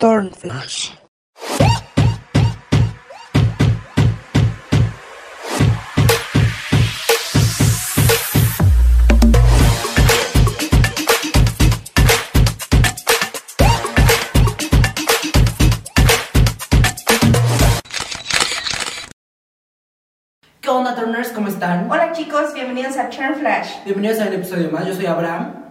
Turnflash. ¿Qué onda, Turners? ¿Cómo están? Hola chicos, bienvenidos a Turn Flash. Bienvenidos a un episodio más. Yo soy Abraham.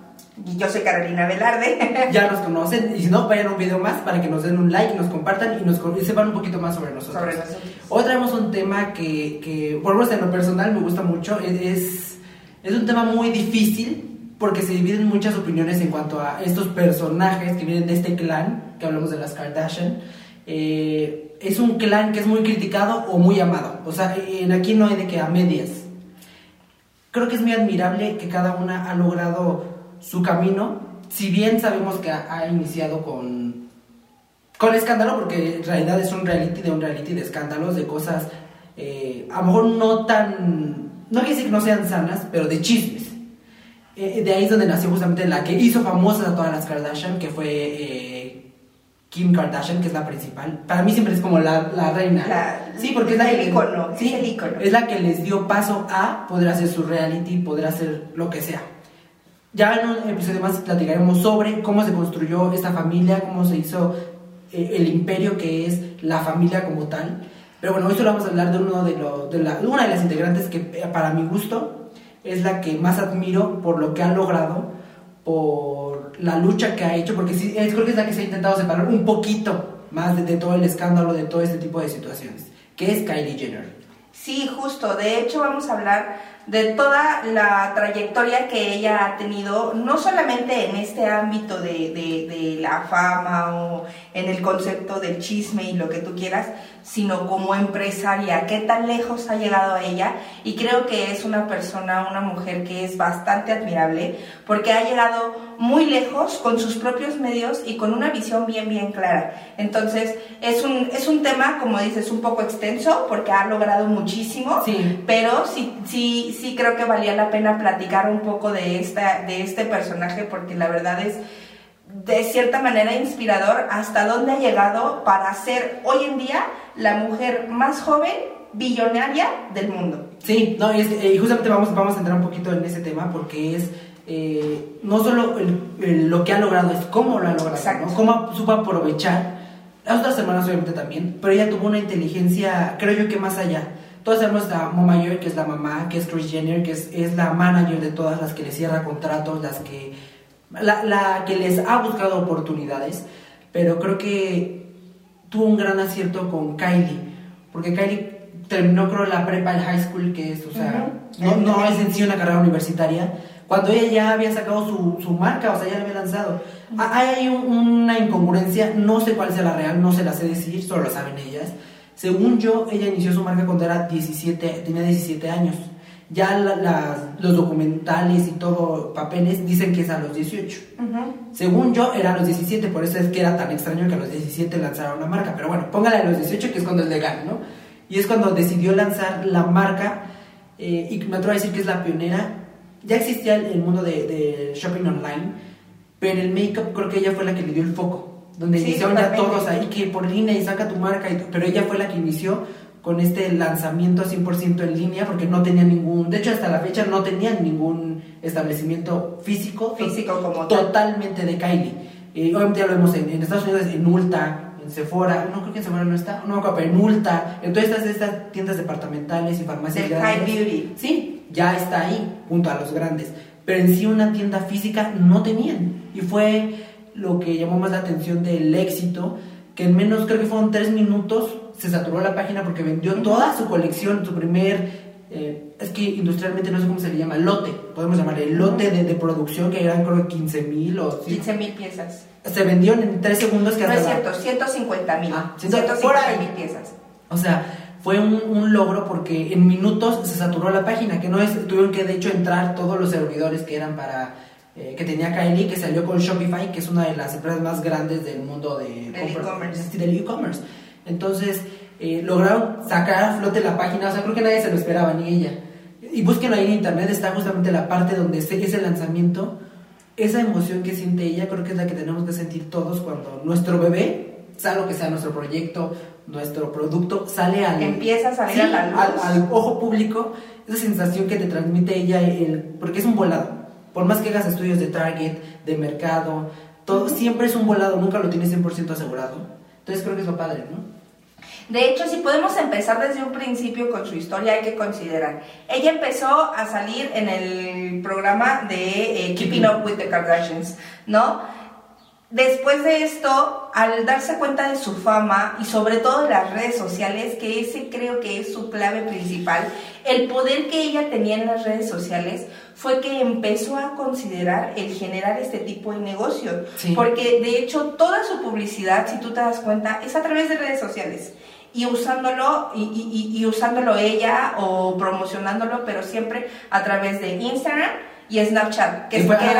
Yo soy Carolina Velarde. Ya nos conocen. Y si no, vayan a un video más para que nos den un like, nos compartan y nos y sepan un poquito más sobre nosotros. Sobre nosotros. Hoy traemos un tema que, que por lo menos en lo personal, me gusta mucho. Es, es, es un tema muy difícil porque se dividen muchas opiniones en cuanto a estos personajes que vienen de este clan, que hablamos de las Kardashian. Eh, es un clan que es muy criticado o muy amado. O sea, en aquí no hay de que a medias. Creo que es muy admirable que cada una ha logrado su camino, si bien sabemos que ha, ha iniciado con, con escándalo, porque en realidad es un reality de un reality de escándalos, de cosas eh, a lo mejor no tan, no quiere decir que no sean sanas, pero de chismes. Eh, de ahí es donde nació justamente la que hizo famosas a todas las Kardashian, que fue eh, Kim Kardashian, que es la principal. Para mí siempre es como la, la reina. La- sí, porque es la el que ícono, sí, es el ícono. es la que les dio paso a poder hacer su reality, poder hacer lo que sea. Ya en un episodio más platicaremos sobre cómo se construyó esta familia, cómo se hizo eh, el imperio que es la familia como tal. Pero bueno, hoy solo vamos a hablar de, uno de, los de, la, una de las integrantes que eh, para mi gusto es la que más admiro por lo que ha logrado, por la lucha que ha hecho, porque sí, es, creo que es la que se ha intentado separar un poquito más de, de todo el escándalo, de todo este tipo de situaciones, que es Kylie Jenner. Sí, justo. De hecho, vamos a hablar de toda la trayectoria que ella ha tenido, no solamente en este ámbito de, de- de la fama o en el concepto del chisme y lo que tú quieras, sino como empresaria, qué tan lejos ha llegado ella. Y creo que es una persona, una mujer que es bastante admirable, porque ha llegado muy lejos con sus propios medios y con una visión bien, bien clara. Entonces, es un, es un tema, como dices, un poco extenso, porque ha logrado muchísimo, Sí. pero sí, sí, sí creo que valía la pena platicar un poco de, esta, de este personaje, porque la verdad es de cierta manera inspirador hasta dónde ha llegado para ser hoy en día la mujer más joven billonaria del mundo. Sí, no, y, es eh, y justamente vamos, vamos a entrar un poquito en ese tema porque es eh, no solo el- el- lo que ha logrado, es cómo lo ha logrado, Exacto. ¿no? cómo supo aprovechar. Las otras hermanas obviamente también, pero ella tuvo una inteligencia, creo yo que más allá. Todos sabemos la Mama Mayor, que es la mamá, que es Kris Jenner, que es, es la manager de todas las que le cierra contratos, las que la, la que les ha buscado oportunidades, pero creo que tuvo un gran acierto con Kylie, porque Kylie terminó creo la prepa, el high school, que es, o sea, no, no es en sí una carrera universitaria, cuando ella ya había sacado su, su marca, o sea, ya la había lanzado. Ha- Hay un- una incongruencia, no sé cuál sea la real, no se la sé decir, solo lo saben ellas. Según yo, ella inició su marca cuando era 17, tenía 17 años. Ya la- las- los documentales y todo, papeles, dicen que es a los 18. Según yo, era a los 17, por eso es que era tan extraño que a los 17 lanzara una marca. Pero bueno, póngale a los 18, que es cuando es legal, ¿no? Y es cuando decidió lanzar la marca, eh, y me atrevo a decir que es la pionera. Ya existía el, el mundo de, de shopping online, pero el make-up creo que ella fue la que le dio el foco. Donde Sí, iniciaron ya todos ahí, que por línea y saca tu marca, y- pero ella fue la que inició con este lanzamiento 100% en línea, porque no tenía ningún, de hecho hasta la fecha no tenían ningún establecimiento físico, Físico como tal. totalmente de Kylie. Eh, obviamente ya lo vemos en, en Estados Unidos, en Ulta, en Sephora, no creo que en Sephora no está, no me acuerdo, pero en Ulta, en todas estas, estas tiendas departamentales y farmacias grandes. high beauty. Sí, ya está ahí, junto a los grandes. Pero en sí una tienda física no tenían. Y fue lo que llamó más la atención del éxito, que en menos, creo que fueron tres minutos, se saturó la página porque vendió toda su colección, su primer... eh, es que industrialmente no sé cómo se le llama, lote, podemos llamarle el lote de, de producción, que eran creo 15 mil o... sí. 15 mil piezas. Se vendió en tres segundos que No hasta es la- cierto, 150 mil. Ah, ciento- por 150 ahí. mil piezas. O sea, fue un, un logro porque en minutos se saturó la página, que no es, tuvieron que de hecho entrar todos los servidores que eran para, eh, que tenía Kylie, que salió con Shopify, que es una de las empresas más grandes del mundo de e-commerce. del e-commerce. Entonces, eh, lograron sacar a flote la página, o sea, creo que nadie se lo esperaba, ni ella. Y búsquenlo ahí en internet, está justamente la parte donde ese, ese lanzamiento, esa emoción que siente ella, creo que es la que tenemos que sentir todos cuando nuestro bebé sea lo que sea nuestro proyecto, nuestro producto, sale al... Empieza a salir a la luz. Al, ojo público, esa sensación que te transmite ella, el, porque es un volado. Por más que hagas estudios de target, de mercado, todo, siempre es un volado, nunca lo tienes 100% asegurado. Entonces creo que es lo padre, ¿no? De hecho, si podemos empezar desde un principio con su historia, hay que considerar. Ella empezó a salir en el programa de eh, Keeping Up with the Kardashians, ¿no? Después de esto, al darse cuenta de su fama y sobre todo de las redes sociales, que ese creo que es su clave principal, el poder que ella tenía en las redes sociales fue que empezó a considerar el generar este tipo de negocio. Porque de hecho toda su publicidad, si tú te das cuenta, es a través de redes sociales. Y usándolo y, y, usándolo ella o promocionándolo, pero siempre a través de Instagram y Snapchat, que, fue, era,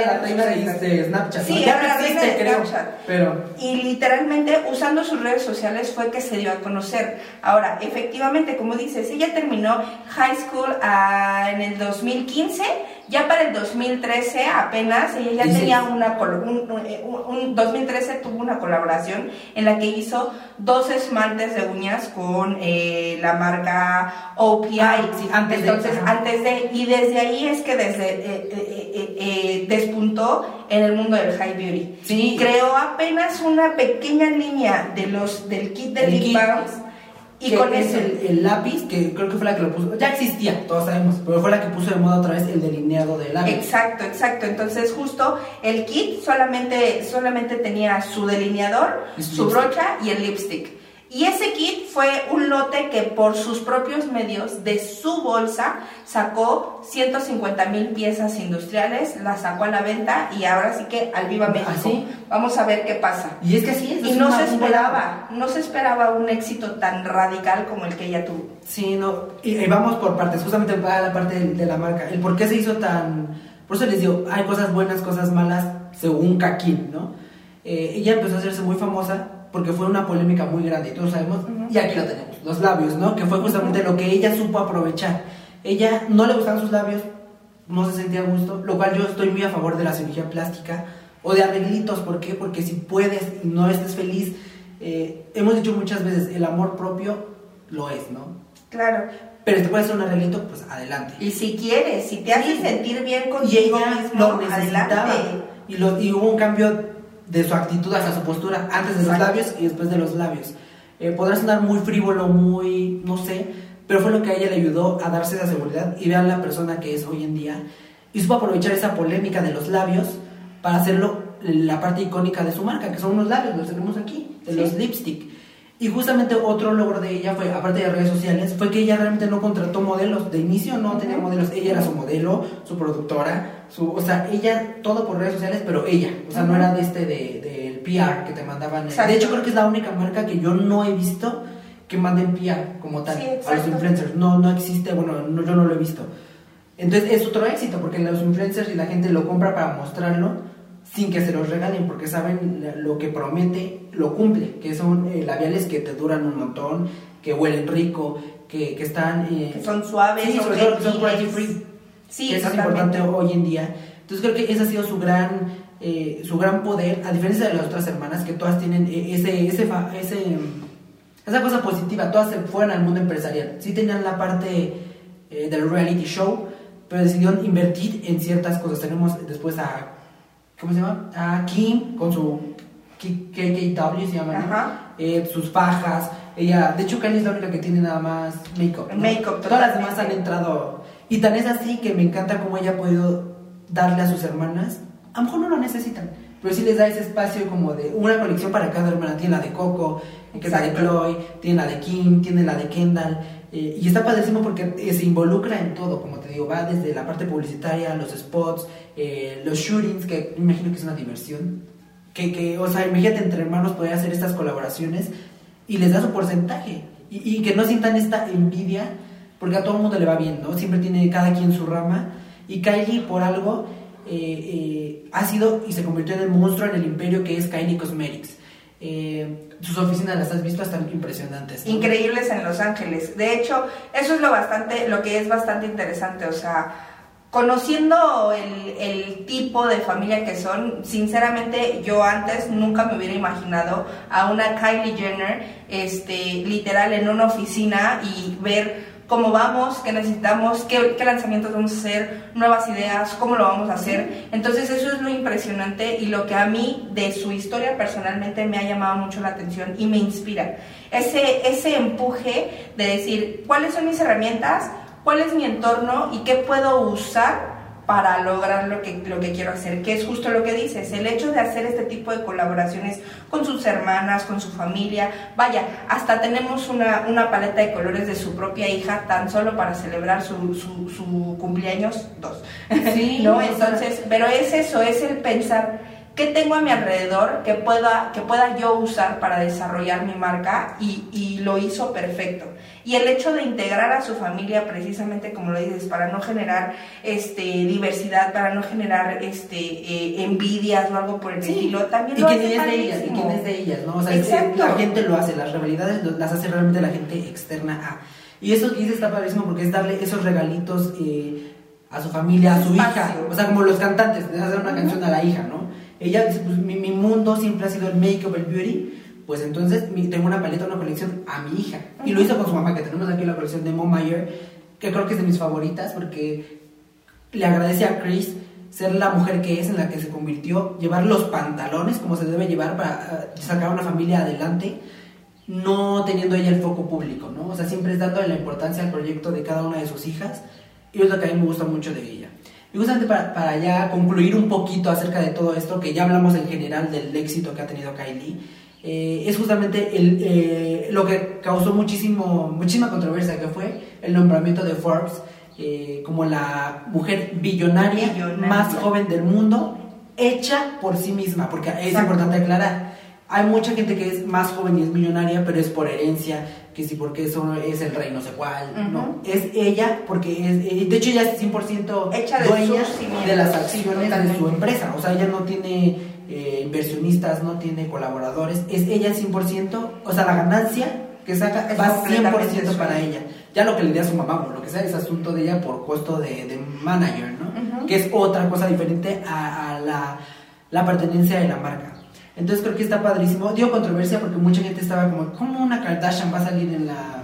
la reina de, Snapchat. Sí, era la reina de Snapchat. Pero... Y literalmente usando sus redes sociales fue que se dio a conocer. Ahora, efectivamente, como dices, ella terminó high school ah, en el 2015 ya para el 2013 apenas ella ya tenía una un, 2013 tuvo una colaboración en la que hizo dos esmaltes de uñas con eh, la marca OPI. antes Entonces, de, antes de y desde ahí es que desde eh, eh, despuntó en el mundo del high beauty. Sí. Creó apenas una pequeña línea de los del kit de lip y con es el, lápiz, que creo que fue la que lo puso, ya existía, todos sabemos, pero fue la que puso de moda otra vez el delineado del lápiz. Exacto, exacto. Entonces justo el kit solamente, solamente tenía su delineador, su brocha y el lipstick. Y ese kit fue un lote que por sus propios medios de su bolsa sacó 150 mil piezas industriales, las sacó a la venta y ahora sí que al Viva ¿Ah, México. Vamos a ver qué pasa. Y es que así es. Y no se esperaba, no se esperaba un éxito tan radical como el que ella tuvo. Sí, no. Y, vamos por partes, justamente para la parte de, la marca. El por qué se hizo tan... Por eso les digo, hay cosas buenas, cosas malas, según Kakin, ¿no? Eh, ella empezó a hacerse muy famosa porque fue una polémica muy grande, y todos sabemos, y aquí lo tenemos, los labios, ¿no? Que fue justamente lo que ella supo aprovechar. Ella no le gustaban sus labios, no se sentía a gusto, lo cual yo estoy muy a favor de la cirugía plástica o de arreglitos, ¿por qué? Porque si puedes y no estés feliz, eh, hemos dicho muchas veces, el amor propio lo es, ¿no? Claro. Pero si te puedes hacer un arreglito, pues adelante. Y si quieres, si te hace sentir bien contigo y ella lo necesitaba. Y, lo, y hubo un cambio de su actitud hacia su postura antes de los labios y después de los labios. Eh, podrá sonar muy frívolo, muy, no sé, pero fue lo que a ella le ayudó a darse esa seguridad y vean la persona que es hoy en día. Y supo aprovechar esa polémica de los labios para hacerlo la parte icónica de su marca, que son unos labios, los tenemos aquí, de los lipstick. Y justamente otro logro de ella fue, aparte de redes sociales, fue que ella realmente no contrató modelos. De inicio no tenía modelos. Ella era su modelo, su productora, su, o sea, ella todo por redes sociales, pero ella. O sea, no era de este, de, del PR que te mandaban. De hecho, creo que es la única marca que yo no he visto que manden PR como tal a los influencers. No, no existe, bueno, no, yo no lo he visto. Entonces es otro éxito porque los influencers y la gente lo compra para mostrarlo sin que se los regalen porque saben lo que promete, lo cumple, que son eh, labiales que te duran un montón, que huelen rico, que, que están... Eh, que son suaves, sí, sobre todo que son cruelty free. Sí, que es importante hoy en día. Entonces creo que ese ha sido su gran, eh, su gran poder, a diferencia de las otras hermanas que todas tienen ese, ese, ese, esa cosa positiva, todas se fueron al mundo empresarial. Sí tenían la parte del reality show, pero decidieron invertir en ciertas cosas. Tenemos después a ¿cómo se llama? A Kim con su KKW se llama, eh, sus fajas. Ella, de hecho, Kylie es la única que tiene nada más make-up. Todas las demás han entrado. Y tan es así que me encanta cómo ella ha podido darle a sus hermanas. A lo mejor no lo necesitan, pero sí les da ese espacio como de una colección para cada hermana. Tiene la de Coco, tiene la de Chloe, tiene la de Kim, tiene la de Kendall. Eh, y está padrísimo porque eh, se involucra en todo, como te digo, va desde la parte publicitaria, los spots, eh, los shootings, que imagino que es una diversión. Que, que, o sea, imagínate entre hermanos poder hacer estas colaboraciones y les da su porcentaje. Y, y, que no sientan esta envidia, porque a todo el mundo le va bien, ¿no? Siempre tiene cada quien su rama. Y Kylie, por algo, ha sido y se convirtió en el monstruo en el imperio que es Kylie Cosmetics. Eh, sus oficinas las has visto, están impresionantes. Increíbles en Los Ángeles. De hecho, eso es lo bastante, lo que es bastante interesante. O sea, conociendo el, el, tipo de familia que son, sinceramente yo antes nunca me hubiera imaginado a una Kylie Jenner este, literal en una oficina y ver cómo vamos, qué necesitamos, qué, qué, lanzamientos vamos a hacer, nuevas ideas, cómo lo vamos a hacer. Entonces eso es lo impresionante y lo que a mí de su historia personalmente me ha llamado mucho la atención y me inspira. Ese, ese empuje de decir, ¿cuáles son mis herramientas? Cuál es mi entorno y qué puedo usar para lograr lo que, lo que quiero hacer, que es justo lo que dices, el hecho de hacer este tipo de colaboraciones con sus hermanas, con su familia, vaya, hasta tenemos una, una paleta de colores de su propia hija tan solo para celebrar su, su, su cumpleaños, dos, sí, ¿no? Entonces, pero es eso, es el pensar, ¿qué tengo a mi alrededor que pueda, que pueda yo usar para desarrollar mi marca? Y, y lo hizo perfecto. Y el hecho de integrar a su familia, precisamente como lo dices, para no generar este, diversidad, para no generar este, eh, envidias o algo por el estilo, también y lo quién hace es de ellas, y quién es de ellas, ¿no? O sea, Exacto. la gente lo hace, las rivalidades las hace realmente la gente externa a. Y eso que dice está padrísimo porque es darle esos regalitos eh, a su familia, a su Espacio. hija. O sea, como los cantantes, hacer una canción a la hija, ¿no? Ella dice, pues mi, mi mundo siempre ha sido el make-up, el beauty. Pues entonces tengo una paleta, una colección a mi hija. Y lo hizo con su mamá, que tenemos aquí la colección de Mo Mayer, que creo que es de mis favoritas porque le agradece a Chris ser la mujer que es en la que se convirtió, llevar los pantalones como se debe llevar para eh, sacar a una familia adelante, no teniendo ella el foco público, ¿no? O sea, siempre es dándole la importancia al proyecto de cada una de sus hijas y es lo que a mí me gusta mucho de ella. Y justamente para, para ya concluir un poquito acerca de todo esto, que ya hablamos en general del éxito que ha tenido Kylie, eh, es justamente el, eh, lo que causó muchísimo, muchísima controversia, que fue el nombramiento de Forbes eh, como la mujer billonaria, Billonaria. más joven del mundo, hecha por sí misma, porque es Exacto. importante aclarar. Hay mucha gente que es más joven y es millonaria, pero es por herencia, que sí, porque eso es el rey no sé cuál, no. Es ella, porque es, eh, de hecho ella es 100% Hecha de dueña de las acciones de su empresa. O sea, ella no tiene eh, inversionistas, no tiene colaboradores, es ella 100%, o sea, la ganancia que saca Es va completamente 100% para ella. Ya lo que le dé a su mamá o lo que sea es asunto de ella por costo de, de manager, ¿no? Que es otra cosa diferente a, a la, la pertenencia de la marca. Entonces creo que está padrísimo. Dio controversia porque mucha gente estaba como, ¿cómo una Kardashian va a salir en la,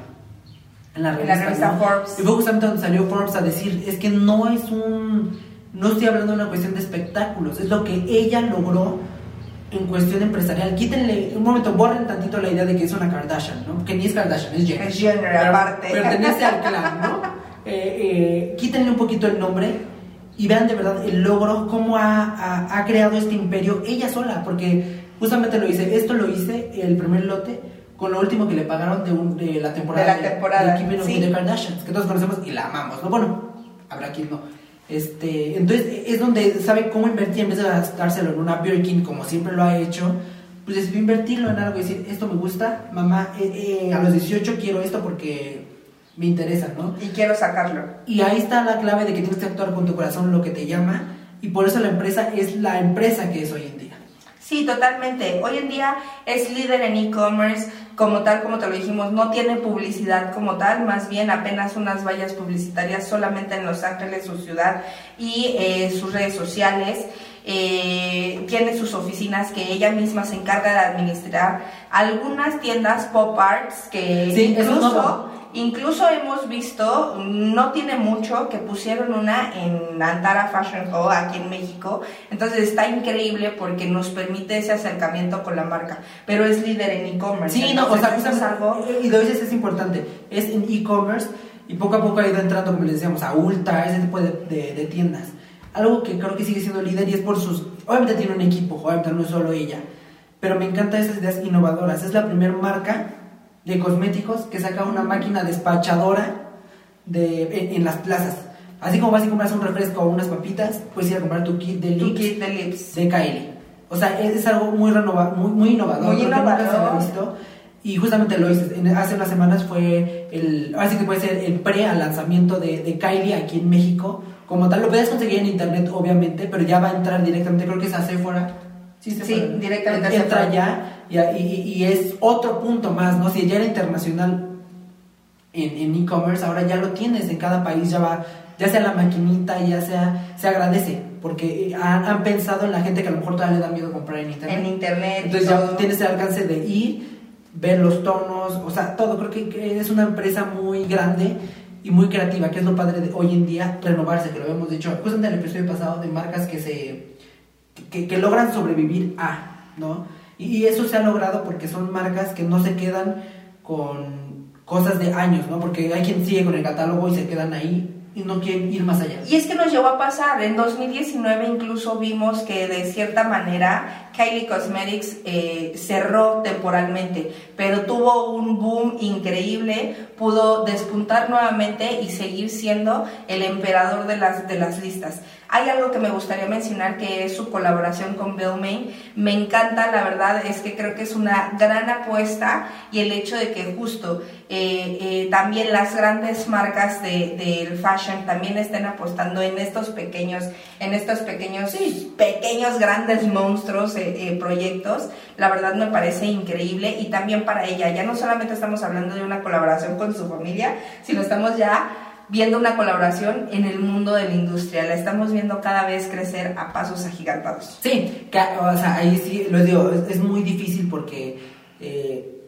en la revista? la revista no? Forbes. Y fue justamente donde salió Forbes a decir, es que no es un, no estoy hablando de una cuestión de espectáculos, es lo que ella logró en cuestión empresarial. Quítenle, un momento, borren tantito la idea de que es una Kardashian, ¿no? Que ni es Kardashian, es Jenner. Es Jenner, aparte. Pertenece al clan, ¿no? Eh, eh, quítenle un poquito el nombre y vean de verdad el logro, cómo ha, ha- ha creado este imperio ella sola, porque justamente lo hice, esto lo hice, el primer lote, con lo último que le pagaron de, un- de la temporada De la temporada, de sí. de Kardashians, que todos conocemos y la amamos, ¿no? Bueno, habrá quien no. Este, entonces es donde sabe cómo invertir en vez de gastárselo en una Birkin como siempre lo ha hecho, pues decidió invertirlo en algo y decir, esto me gusta, mamá, eh, eh, a los 18 quiero esto porque me interesa, ¿no? Y quiero sacarlo. Y ahí está la clave de que tienes que actuar con tu corazón lo que te llama y por eso la empresa es la empresa que es hoy en día. Sí, totalmente. Hoy en día es líder en e-commerce, como tal, como te lo dijimos, no tiene publicidad como tal, más bien apenas unas vallas publicitarias solamente en Los Ángeles, su ciudad y eh, sus redes sociales. Eh, tiene sus oficinas que ella misma se encarga de administrar. Algunas tiendas pop arts que Sí, incluso. Incluso hemos visto, no tiene mucho, que pusieron una en Antara Fashion Hall aquí en México. Entonces está increíble porque nos permite ese acercamiento con la marca. Pero es líder en e-commerce. Sí, no, o sea, es algo. y de veces es importante, es en e-commerce y poco a poco ha ido entrando, como les decíamos, a Ulta, ese tipo de, de- de tiendas. Algo que creo que sigue siendo líder y es por sus... Obviamente tiene un equipo, obviamente no es solo ella, pero me encantan esas ideas innovadoras. Es la primera marca de cosméticos que saca una máquina despachadora de, en, en las plazas. Así como vas y compras un refresco o unas papitas, puedes ir a comprar tu kit de Tu lips kit de lips. de Kylie. O sea, es, es algo muy, renova, muy, muy innovador. Muy que nunca se había innovador. visto. Y justamente lo hice. En- hace unas semanas fue el. Ahora sí que puede ser el pre al lanzamiento de, de Kylie aquí en México. Como tal, lo puedes conseguir en internet, obviamente, pero ya va a entrar directamente, creo que es a Sephora. Sí, Sephora. directamente a Entra ya y, y- y es otro punto más, ¿no? Si ya era internacional en en e-commerce, ahora ya lo tienes, en cada país ya va ya sea la maquinita, ya sea, se agradece, porque han, han pensado en la gente que a lo mejor todavía le da miedo comprar en internet. En internet. Entonces ya tienes el alcance de ir, ver los tonos, o sea, todo. Creo que- es una empresa muy grande y muy creativa, que es lo padre de hoy en día, renovarse, que lo habíamos dicho justo en el episodio pasado, de marcas que se que, que logran sobrevivir a, ¿no? Y, eso se ha logrado porque son marcas que no se quedan con cosas de años, ¿no? Porque hay quien sigue con el catálogo y se quedan ahí y no quieren ir más allá. Y es que nos llegó a pasar, en 2019 incluso vimos que de cierta manera Kylie Cosmetics eh, cerró temporalmente, pero tuvo un boom increíble, pudo despuntar nuevamente y seguir siendo el emperador de las, de las listas. Hay algo que me gustaría mencionar que es su colaboración con Balmain. Me encanta, la verdad es que creo que es una gran apuesta y el hecho de que justo eh, eh, también las grandes marcas de- del fashion también estén apostando en estos pequeños, en estos pequeños, pequeños grandes monstruos, eh, proyectos. La verdad me parece increíble y también para ella. Ya no solamente estamos hablando de una colaboración con su familia, sino estamos ya viendo una colaboración en el mundo de la industria. La estamos viendo cada vez crecer a pasos agigantados. Sí, que, o sea, ahí sí, lo digo, es, es muy difícil porque eh,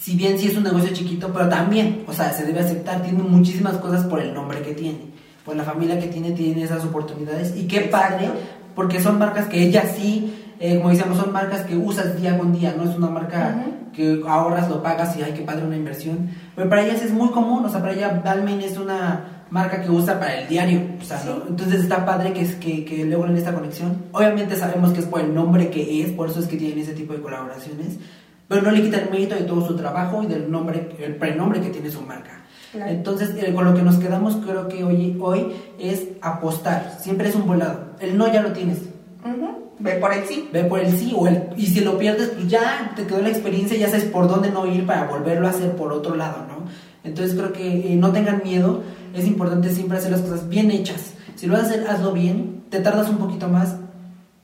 si bien sí es un negocio chiquito, pero también, o sea, se debe aceptar, tiene muchísimas cosas por el nombre que tiene, por la familia que tiene, tiene esas oportunidades y qué padre, porque son marcas que ella sí, eh, como decíamos, son marcas que usas día con día, no es una marca Ujú. que ahorras, lo pagas y hay que padre una inversión, pero para ellas es muy común, o sea, para ella Balmain es una marca que usa para el diario, o sea, Sí. ¿no? entonces está padre que, es, que, que logren esta conexión. Obviamente sabemos que es por el nombre que es, por eso es que tienen ese tipo de colaboraciones, pero no le quita el mérito de todo su trabajo y del nombre, el prenombre que tiene su marca. Claro. Entonces, eh, con lo que nos quedamos creo que hoy, hoy es apostar, siempre es un volado, el no ya lo tienes, Ujú. Ve por el sí. ve por el sí o el y si lo pierdes pues ya te quedó la experiencia ya sabes por dónde no ir para volverlo a hacer por otro lado no entonces creo que eh, no tengan miedo es importante siempre hacer las cosas bien hechas si lo vas a hacer hazlo bien te tardas un poquito más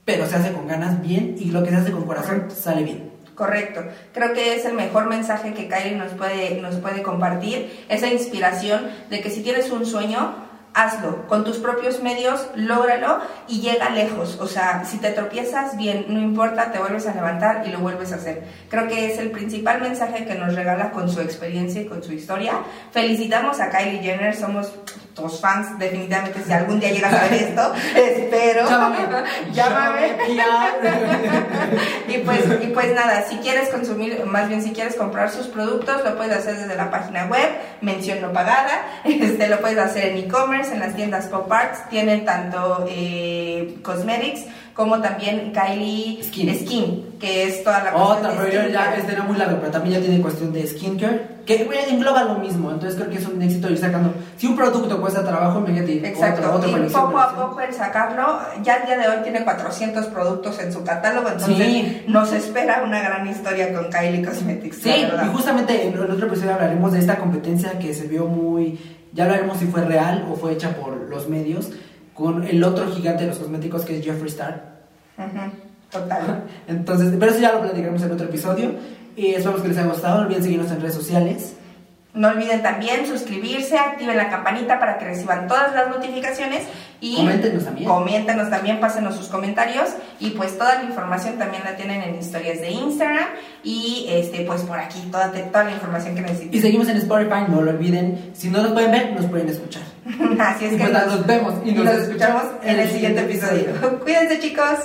pero se hace con ganas bien y lo que se hace con corazón Correcto. sale bien Correcto. Creo que es el mejor mensaje que Kylie nos puede, nos puede compartir. Esa inspiración de que si tienes un sueño, hazlo. Con tus propios medios, lógralo y llega lejos. O sea, si te tropiezas, bien, no importa, te vuelves a levantar y lo vuelves a hacer. Creo que es el principal mensaje que nos regala con su experiencia y con su historia. Felicitamos a Kylie Jenner, somos tus fans, definitivamente, si algún día llegas a ver esto, espero. Llámame. Llámame. Y pues, y pues nada, si quieres consumir, más bien si quieres comprar sus productos, lo puedes hacer desde la página web, mención no pagada, este, lo puedes hacer en e-commerce, en las tiendas Pop Arts, tienen tanto eh, cosmetics como también Kylie Skin. que es toda la Otra, cuestión de pero yo ya este era muy largo, pero también ya tiene cuestión de skincare, que güey, engloba lo mismo, entonces creo que es un éxito ir sacando. Si un producto cuesta trabajo, imagínate Exacto, otro, otro y poco a poco el sacarlo, ya el día de hoy tiene 400 productos en su catálogo, entonces Sí. nos espera una gran historia con Kylie Cosmetics. Sí, y justamente en el otro episodio hablaremos de esta competencia que se vio muy. Ya hablaremos si fue real o fue hecha por los medios, con el otro gigante de los cosméticos que es Jeffree Star. Ujú, Total. Entonces, pero eso ya lo platicaremos en otro episodio. Y esperamos que les haya gustado. No olviden seguirnos en redes sociales. No olviden también suscribirse, activen la campanita para que reciban todas las notificaciones y Coméntenos también. Coméntenos también, pásenos sus comentarios y pues toda la información también la tienen en historias de Instagram y este pues por aquí toda, toda la información que Y necesiten. seguimos en Spotify, no lo olviden. Si no nos pueden ver, nos pueden escuchar. Así es Y que pues, nos vemos y nos escuchamos en el siguiente episodio. Cuídense chicos.